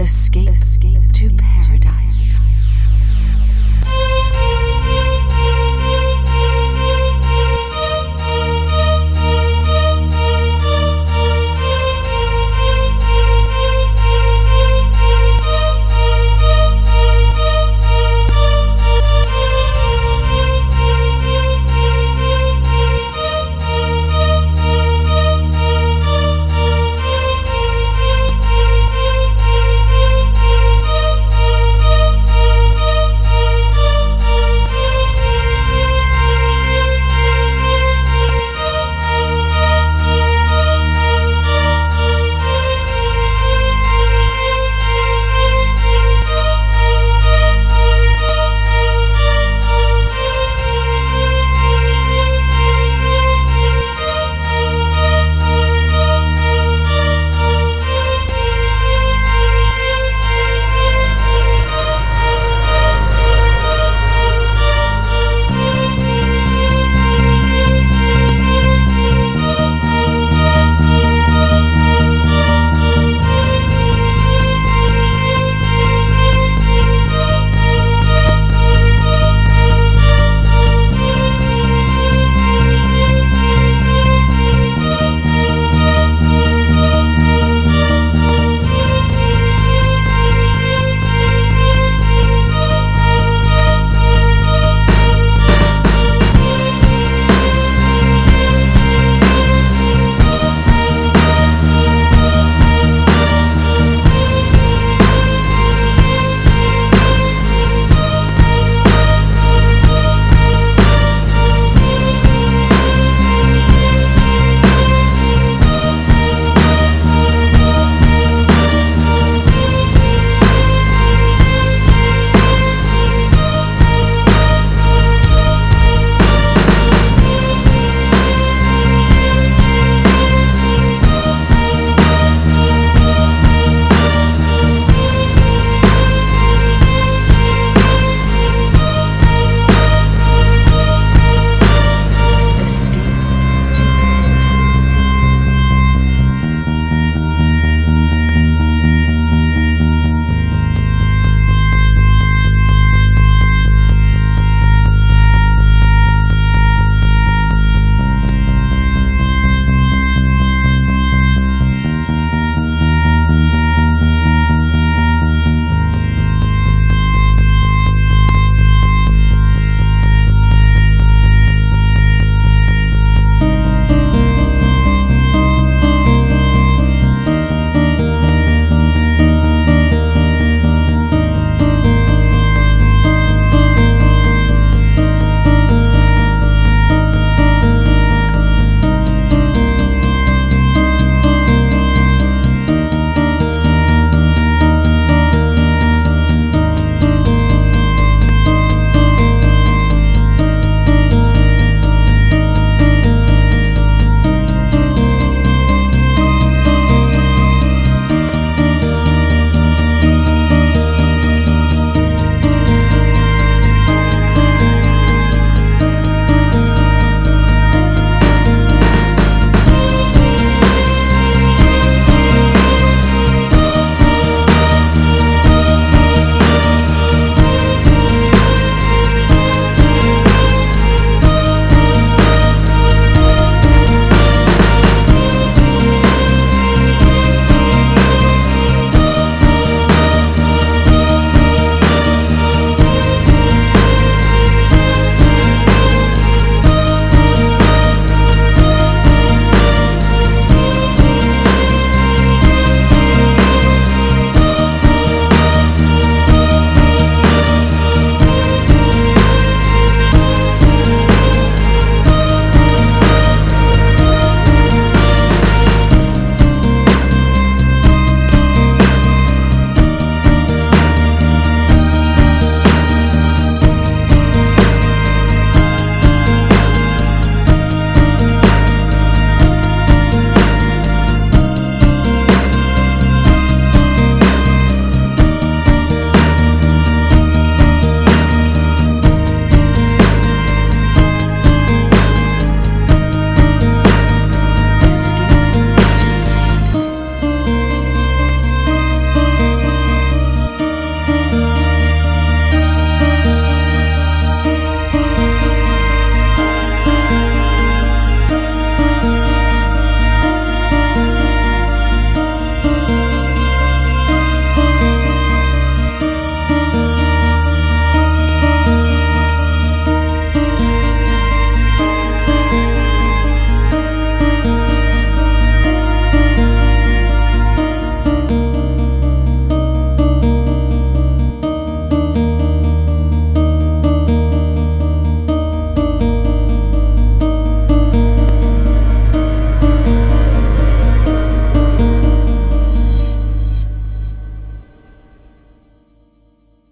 escape, escape to paradise.